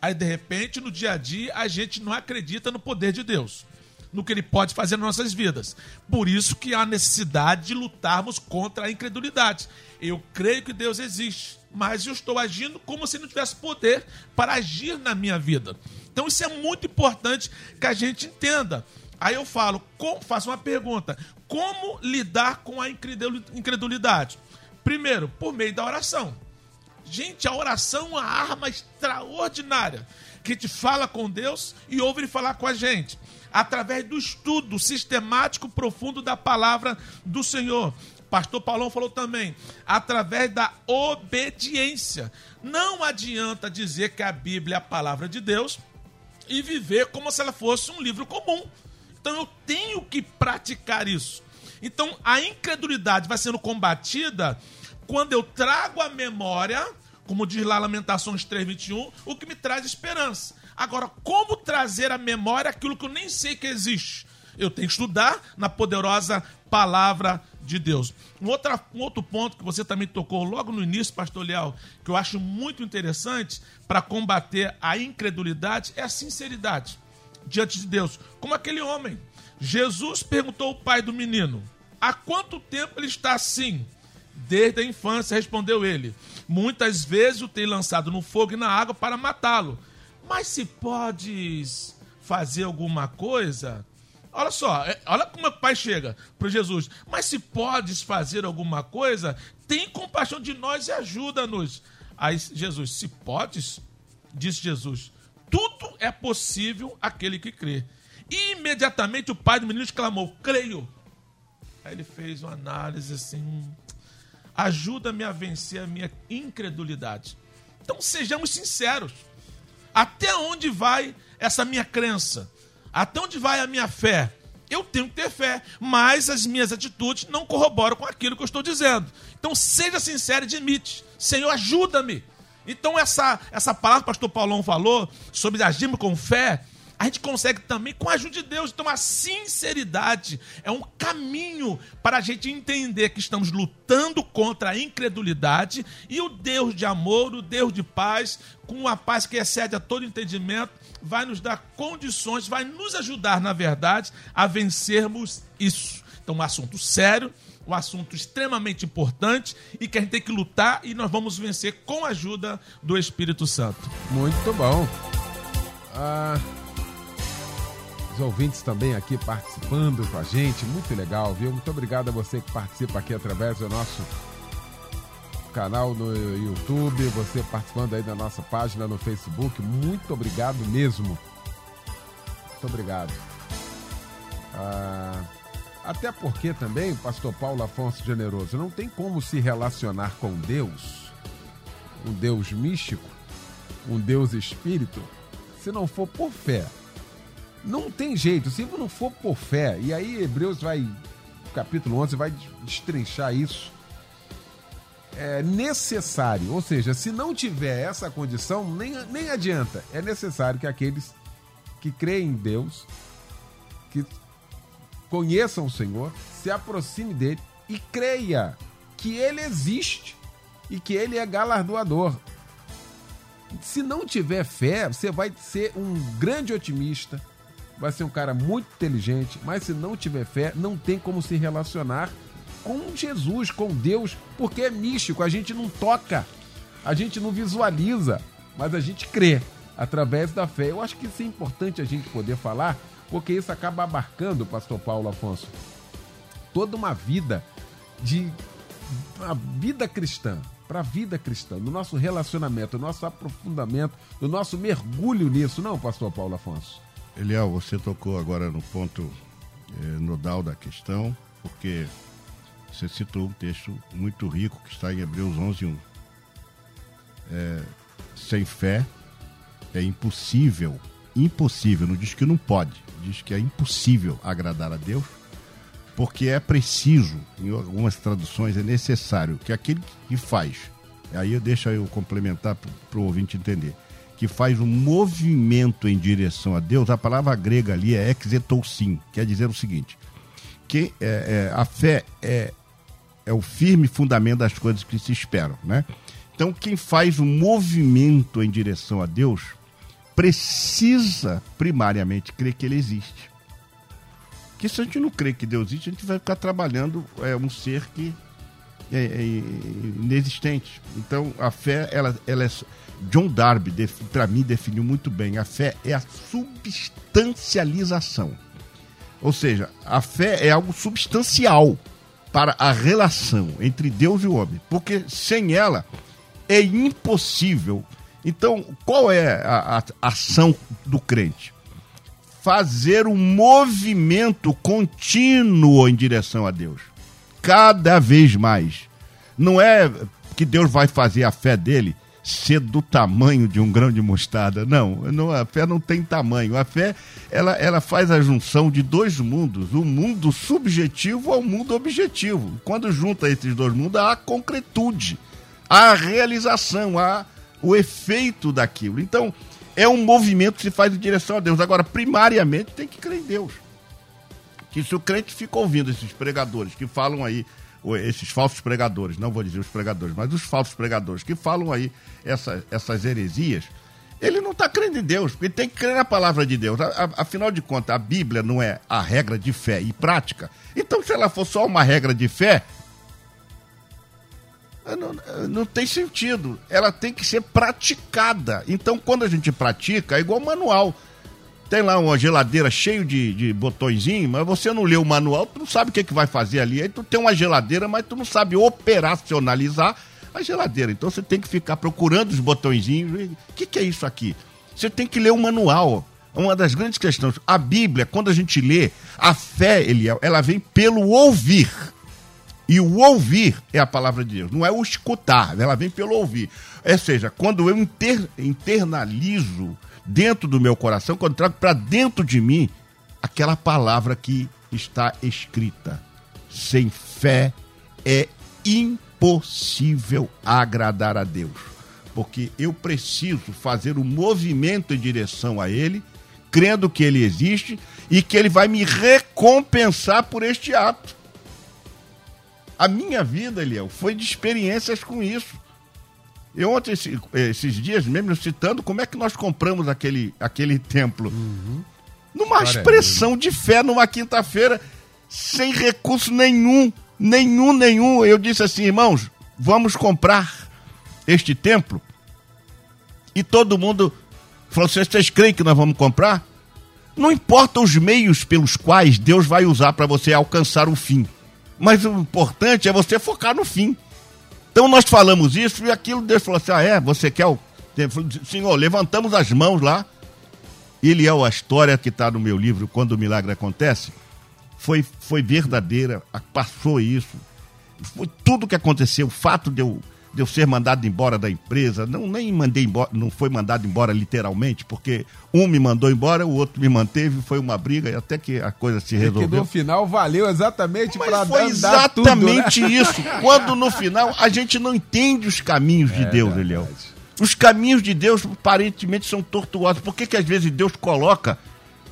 Aí, de repente, no dia a dia, a gente não acredita no poder de Deus, no que Ele pode fazer nas nossas vidas. Por isso que há necessidade de lutarmos contra a incredulidade. Eu creio que Deus existe, mas eu estou agindo como se não tivesse poder para agir na minha vida. Então, isso é muito importante que a gente entenda. Aí eu falo, com, faço uma pergunta: como lidar com a incredulidade? Primeiro, por meio da oração. Gente, a oração é uma arma extraordinária que te fala com Deus e ouve ele falar com a gente. Através do estudo sistemático profundo da palavra do Senhor. Pastor Paulão falou também, através da obediência. Não adianta dizer que a Bíblia é a palavra de Deus e viver como se ela fosse um livro comum. Então eu tenho que praticar isso. Então a incredulidade vai sendo combatida quando eu trago a memória, como diz lá Lamentações 3:21, o que me traz esperança. Agora, como trazer à memória aquilo que eu nem sei que existe? Eu tenho que estudar na poderosa palavra de Deus. Um, outra, um outro ponto que você também tocou logo no início, pastor Leal, que eu acho muito interessante para combater a incredulidade é a sinceridade diante de Deus. Como aquele homem. Jesus perguntou ao pai do menino: há quanto tempo ele está assim? Desde a infância, respondeu ele. Muitas vezes o tem lançado no fogo e na água para matá-lo. Mas se podes fazer alguma coisa. Olha só, é, olha como o pai chega para Jesus. Mas se podes fazer alguma coisa, tem compaixão de nós e ajuda-nos. Aí Jesus, se podes, disse Jesus, tudo é possível aquele que crê. E imediatamente o pai do menino exclamou: Creio. Aí ele fez uma análise assim: ajuda-me a vencer a minha incredulidade. Então sejamos sinceros. Até onde vai essa minha crença? Até onde vai a minha fé? Eu tenho que ter fé, mas as minhas atitudes não corroboram com aquilo que eu estou dizendo. Então seja sincero e admite: Senhor, ajuda-me. Então, essa, essa palavra que o pastor Paulão falou sobre agirmos com fé, a gente consegue também com a ajuda de Deus. Então, a sinceridade é um caminho para a gente entender que estamos lutando contra a incredulidade e o Deus de amor, o Deus de paz, com uma paz que excede a todo entendimento, vai nos dar condições, vai nos ajudar, na verdade, a vencermos isso. Então, um assunto sério um assunto extremamente importante e que a gente tem que lutar e nós vamos vencer com a ajuda do Espírito Santo. Muito bom. Ah, os ouvintes também aqui participando com a gente, muito legal, viu? Muito obrigado a você que participa aqui através do nosso canal no YouTube, você participando aí da nossa página no Facebook. Muito obrigado mesmo. Muito obrigado. Ah, até porque também, pastor Paulo Afonso Generoso, não tem como se relacionar com Deus, um Deus místico, um Deus espírito, se não for por fé. Não tem jeito, se não for por fé. E aí Hebreus vai, capítulo 11, vai destrinchar isso. É necessário, ou seja, se não tiver essa condição, nem, nem adianta. É necessário que aqueles que creem em Deus, que conheçam o Senhor, se aproxime dele e creia que ele existe e que ele é galardoador. Se não tiver fé, você vai ser um grande otimista, vai ser um cara muito inteligente, mas se não tiver fé, não tem como se relacionar com Jesus, com Deus, porque é místico, a gente não toca, a gente não visualiza, mas a gente crê através da fé. Eu acho que isso é importante a gente poder falar, porque isso acaba abarcando, pastor Paulo Afonso, toda uma vida de uma vida cristã, para a vida cristã, no nosso relacionamento, no nosso aprofundamento, no nosso mergulho nisso, não, pastor Paulo Afonso? Eliel, você tocou agora no ponto é, nodal da questão, porque você citou um texto muito rico que está em Hebreus 11, 1. É, sem fé é impossível, impossível, não diz que não pode, diz que é impossível agradar a Deus, porque é preciso, em algumas traduções é necessário que aquele que faz, aí eu deixo eu complementar para o ouvinte entender, que faz um movimento em direção a Deus, a palavra grega ali é exetousin, quer dizer o seguinte, que é, é, a fé é, é o firme fundamento das coisas que se esperam, né? Então, quem faz um movimento em direção a Deus precisa primariamente crer que Ele existe. Porque se a gente não crer que Deus existe, a gente vai ficar trabalhando é, um ser que é, é inexistente. Então, a fé, ela, ela é. John Darby, para mim, definiu muito bem: a fé é a substancialização. Ou seja, a fé é algo substancial para a relação entre Deus e o homem. Porque sem ela é impossível. Então, qual é a, a ação do crente? Fazer um movimento contínuo em direção a Deus. Cada vez mais. Não é que Deus vai fazer a fé dele ser do tamanho de um grão de mostarda. Não, não, a fé não tem tamanho. A fé ela, ela faz a junção de dois mundos, o mundo subjetivo ao mundo objetivo. Quando junta esses dois mundos, há a concretude, há a realização, há o efeito daquilo. Então, é um movimento que se faz em direção a Deus. Agora, primariamente, tem que crer em Deus. Que se o crente fica ouvindo esses pregadores que falam aí esses falsos pregadores, não vou dizer os pregadores, mas os falsos pregadores que falam aí essa, essas heresias, ele não está crendo em Deus, porque tem que crer na palavra de Deus. Afinal de contas, a Bíblia não é a regra de fé e prática. Então, se ela for só uma regra de fé, não, não tem sentido. Ela tem que ser praticada. Então, quando a gente pratica, é igual manual tem lá uma geladeira cheia de, de botõezinhos, mas você não lê o manual, tu não sabe o que, que vai fazer ali. Aí tu tem uma geladeira, mas tu não sabe operacionalizar a geladeira. Então você tem que ficar procurando os botõezinhos. O que, que é isso aqui? Você tem que ler o manual. Uma das grandes questões. A Bíblia, quando a gente lê, a fé, Eliel, ela vem pelo ouvir. E o ouvir é a palavra de Deus, não é o escutar, ela vem pelo ouvir. Ou seja, quando eu inter, internalizo dentro do meu coração, quando trago para dentro de mim aquela palavra que está escrita. Sem fé é impossível agradar a Deus, porque eu preciso fazer um movimento em direção a Ele, crendo que Ele existe e que Ele vai me recompensar por este ato. A minha vida, Eliel, foi de experiências com isso. Eu ontem, esses dias mesmo, citando como é que nós compramos aquele, aquele templo. Uhum. Numa expressão de fé, numa quinta-feira, sem recurso nenhum, nenhum, nenhum. Eu disse assim, irmãos, vamos comprar este templo. E todo mundo falou: vocês creem que nós vamos comprar? Não importa os meios pelos quais Deus vai usar para você alcançar o fim. Mas o importante é você focar no fim. Então nós falamos isso e aquilo Deus falou assim: ah, é? Você quer o. Senhor, levantamos as mãos lá. Ele é a história que está no meu livro, Quando o Milagre Acontece. Foi, foi verdadeira, passou isso. Foi tudo que aconteceu. O fato de eu de eu ser mandado embora da empresa. Não nem mandei embora, não foi mandado embora literalmente, porque um me mandou embora, o outro me manteve, foi uma briga e até que a coisa se resolveu. E que no final valeu exatamente para dar Foi exatamente tudo, né? isso. Quando no final a gente não entende os caminhos de é, Deus, Eliel. Os caminhos de Deus aparentemente são tortuosos. Por que, que às vezes Deus coloca.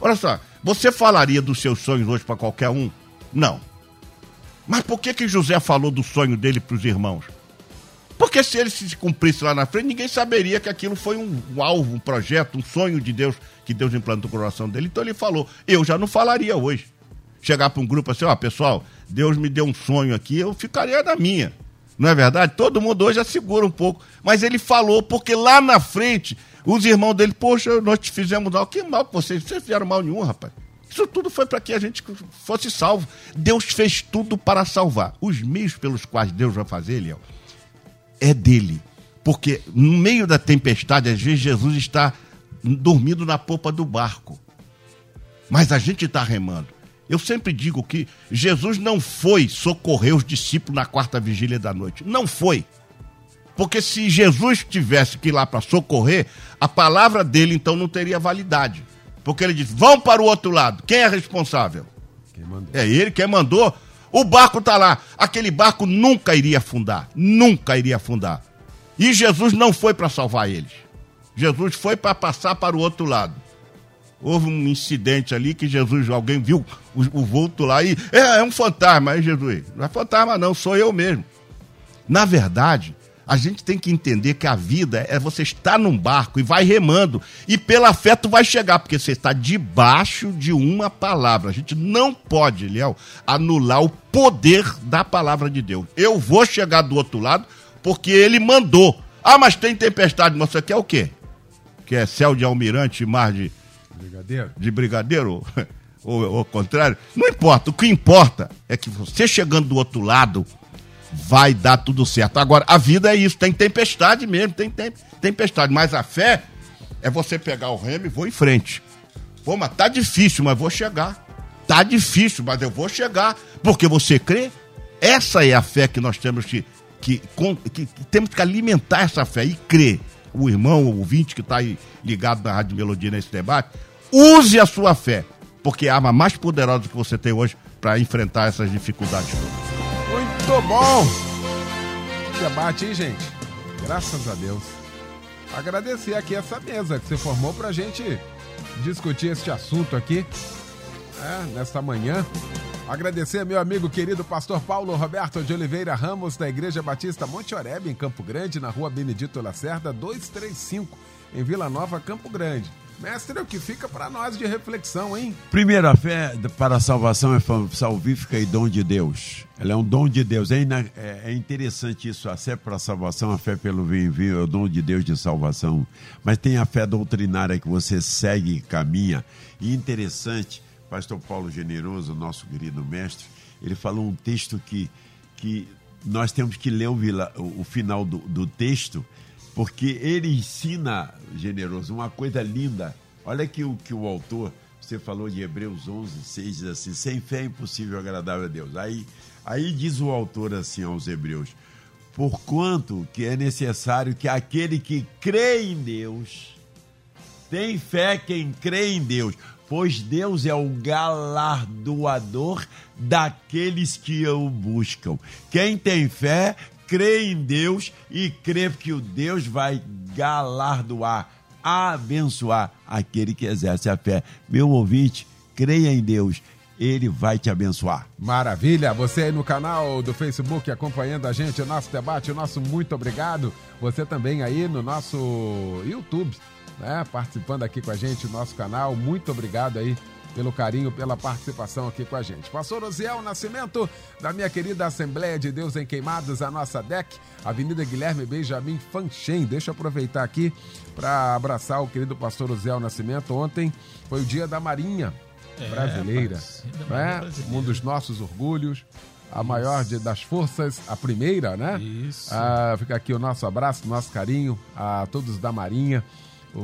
Olha só, você falaria dos seus sonhos hoje para qualquer um? Não. Mas por que, que José falou do sonho dele para os irmãos? Porque se ele se cumprisse lá na frente, ninguém saberia que aquilo foi um, um alvo, um projeto, um sonho de Deus, que Deus implantou no coração dele. Então ele falou, eu já não falaria hoje. Chegar para um grupo assim, ó, pessoal, Deus me deu um sonho aqui, eu ficaria na minha. Não é verdade? Todo mundo hoje assegura um pouco. Mas ele falou, porque lá na frente, os irmãos dele, poxa, nós te fizemos mal. Que mal que vocês? Vocês fizeram mal nenhum, rapaz. Isso tudo foi para que a gente fosse salvo. Deus fez tudo para salvar. Os meios pelos quais Deus vai fazer, Léo, é dele. Porque no meio da tempestade, às vezes Jesus está dormindo na popa do barco. Mas a gente está remando. Eu sempre digo que Jesus não foi socorrer os discípulos na quarta vigília da noite. Não foi. Porque se Jesus tivesse que ir lá para socorrer, a palavra dele então não teria validade. Porque ele diz: vão para o outro lado. Quem é responsável? É ele quem mandou. O barco está lá. Aquele barco nunca iria afundar. Nunca iria afundar. E Jesus não foi para salvar eles. Jesus foi para passar para o outro lado. Houve um incidente ali que Jesus, alguém viu o, o vulto lá e. É, é um fantasma, aí Jesus. Não é fantasma, não, sou eu mesmo. Na verdade, a gente tem que entender que a vida é você estar num barco e vai remando. E pela fé tu vai chegar, porque você está debaixo de uma palavra. A gente não pode, Léo, anular o poder da palavra de Deus. Eu vou chegar do outro lado porque ele mandou. Ah, mas tem tempestade, mas você quer o quê? Quer céu de almirante e mar de brigadeiro? De brigadeiro? ou ao contrário? Não importa. O que importa é que você chegando do outro lado vai dar tudo certo. Agora, a vida é isso, tem tempestade mesmo, tem, tem tempestade, mas a fé é você pegar o remo e vou em frente. Pô, mas tá difícil, mas vou chegar. Tá difícil, mas eu vou chegar, porque você crê. Essa é a fé que nós temos que, que, que, que temos que alimentar essa fé e crer. O irmão, o ouvinte que está aí ligado na Rádio Melodia nesse debate, use a sua fé, porque é a arma mais poderosa que você tem hoje para enfrentar essas dificuldades todas. Muito bom! Debate, hein, gente? Graças a Deus. Agradecer aqui essa mesa que você formou pra gente discutir este assunto aqui, é, nesta manhã. Agradecer meu amigo querido pastor Paulo Roberto de Oliveira Ramos, da Igreja Batista Monte Oreb, em Campo Grande, na rua Benedito Lacerda, 235, em Vila Nova, Campo Grande. Mestre, o que fica para nós de reflexão, hein? Primeiro, a fé para a salvação é salvífica e dom de Deus. Ela é um dom de Deus. É, é, é interessante isso. A fé para a salvação, a fé pelo envio, é o dom de Deus de salvação. Mas tem a fé doutrinária que você segue e caminha. E interessante, pastor Paulo Generoso, nosso querido mestre, ele falou um texto que, que nós temos que ler o, o final do, do texto porque ele ensina, generoso, uma coisa linda. Olha que o que o autor, você falou de Hebreus 11, 6, diz assim: sem fé é impossível agradar a Deus. Aí, aí diz o autor assim aos Hebreus: porquanto que é necessário que aquele que crê em Deus, tem fé quem crê em Deus, pois Deus é o galardoador daqueles que o buscam. Quem tem fé crê em Deus e crê que o Deus vai galardoar, abençoar aquele que exerce a fé. Meu ouvinte, creia em Deus. Ele vai te abençoar. Maravilha! Você aí no canal do Facebook acompanhando a gente, o nosso debate, o nosso muito obrigado. Você também aí no nosso YouTube, né? Participando aqui com a gente, o nosso canal. Muito obrigado aí pelo carinho, pela participação aqui com a gente. Pastor Osiel Nascimento, da minha querida Assembleia de Deus em Queimados, a nossa DEC, Avenida Guilherme Benjamin Fanchen. Deixa eu aproveitar aqui para abraçar o querido pastor Osiel Nascimento. Ontem foi o dia da Marinha é, Brasileira, né? brasileira. um dos nossos orgulhos a maior de, das forças, a primeira, né? Isso. Ah, fica aqui o nosso abraço, nosso carinho a todos da Marinha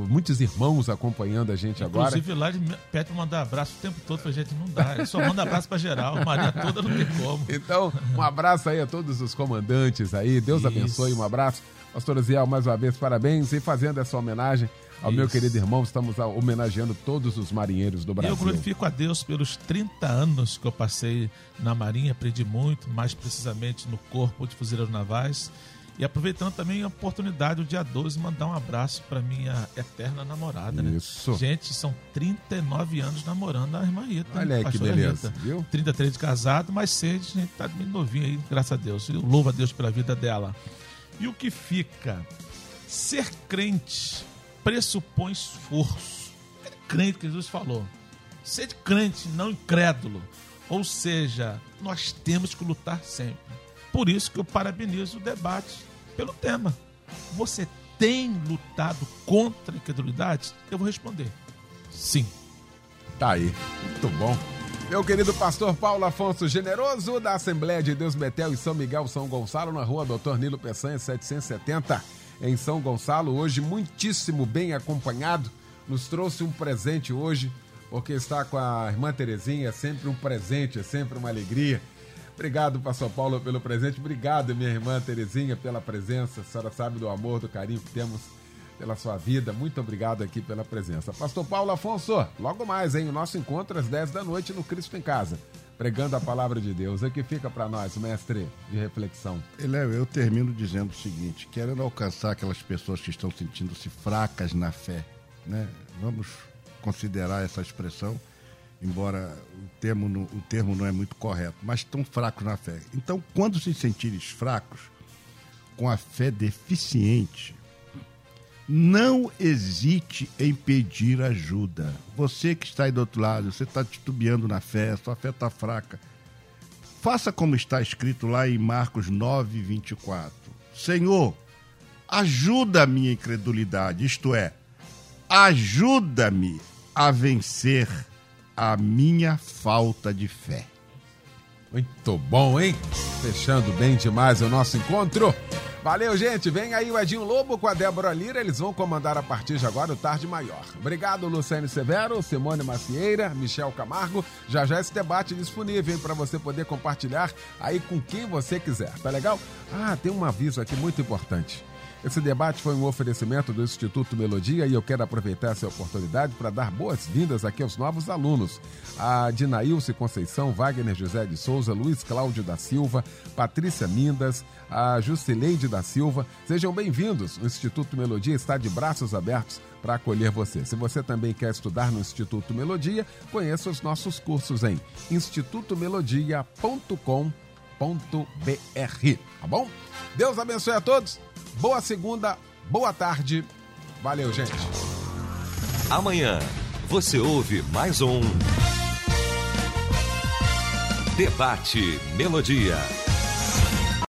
muitos irmãos acompanhando a gente Inclusive, agora. Inclusive, lá ele pede mandar abraço o tempo todo pra gente, não dá. Ele só manda abraço pra geral, a Maria toda não tem como. Então, um abraço aí a todos os comandantes aí, Deus Isso. abençoe, um abraço. Pastor Ziel, mais uma vez, parabéns e fazendo essa homenagem ao Isso. meu querido irmão, estamos homenageando todos os marinheiros do Brasil. Eu glorifico a Deus pelos 30 anos que eu passei na Marinha, aprendi muito, mais precisamente no Corpo de Fuzileiros Navais e aproveitando também a oportunidade, o dia 12, mandar um abraço para minha eterna namorada, né? Isso. Gente, são 39 anos namorando a irmã Rita. Olha aí que beleza, Rita. viu? 33 de casado, mas seis, a gente tá bem novinho aí, graças a Deus. Eu louvo a Deus pela vida dela. E o que fica? Ser crente pressupõe esforço. É crente que Jesus falou. Ser crente, não incrédulo. Ou seja, nós temos que lutar sempre. Por isso que eu parabenizo o debate pelo tema. Você tem lutado contra a incredulidade? Eu vou responder. Sim. Tá aí. Muito bom. Meu querido pastor Paulo Afonso Generoso, da Assembleia de Deus Betel em São Miguel, São Gonçalo, na rua Doutor Nilo Peçanha, 770, em São Gonçalo, hoje muitíssimo bem acompanhado, nos trouxe um presente hoje, porque está com a irmã Terezinha, é sempre um presente, é sempre uma alegria. Obrigado, pastor Paulo, pelo presente. Obrigado, minha irmã Terezinha, pela presença. A senhora sabe do amor, do carinho que temos pela sua vida. Muito obrigado aqui pela presença. Pastor Paulo Afonso, logo mais, hein? O nosso encontro às 10 da noite no Cristo em Casa, pregando a palavra de Deus. O que fica para nós, mestre de reflexão? Eléo, eu termino dizendo o seguinte: querendo alcançar aquelas pessoas que estão sentindo-se fracas na fé, né? Vamos considerar essa expressão, embora o termo, não, o termo não é muito correto, mas estão fracos na fé. Então, quando se sentires fracos, com a fé deficiente, não hesite em pedir ajuda. Você que está aí do outro lado, você está titubeando na fé, sua fé está fraca. Faça como está escrito lá em Marcos 9, 24. Senhor, ajuda a minha incredulidade, isto é, ajuda-me a vencer a minha falta de fé. Muito bom, hein? Fechando bem demais o nosso encontro. Valeu, gente. Vem aí o Edinho Lobo com a Débora Lira. Eles vão comandar a partir de agora o Tarde Maior. Obrigado, Luciane Severo, Simone Macieira, Michel Camargo. Já já esse debate disponível para você poder compartilhar aí com quem você quiser. Tá legal? Ah, tem um aviso aqui muito importante. Esse debate foi um oferecimento do Instituto Melodia e eu quero aproveitar essa oportunidade para dar boas-vindas aqui aos novos alunos. A Dinailce Conceição, Wagner José de Souza, Luiz Cláudio da Silva, Patrícia Mindas, a Justileide da Silva. Sejam bem-vindos. O Instituto Melodia está de braços abertos para acolher você. Se você também quer estudar no Instituto Melodia, conheça os nossos cursos em institutomelodia.com.br. Tá bom? Deus abençoe a todos. Boa segunda, boa tarde. Valeu, gente. Amanhã você ouve mais um Debate Melodia.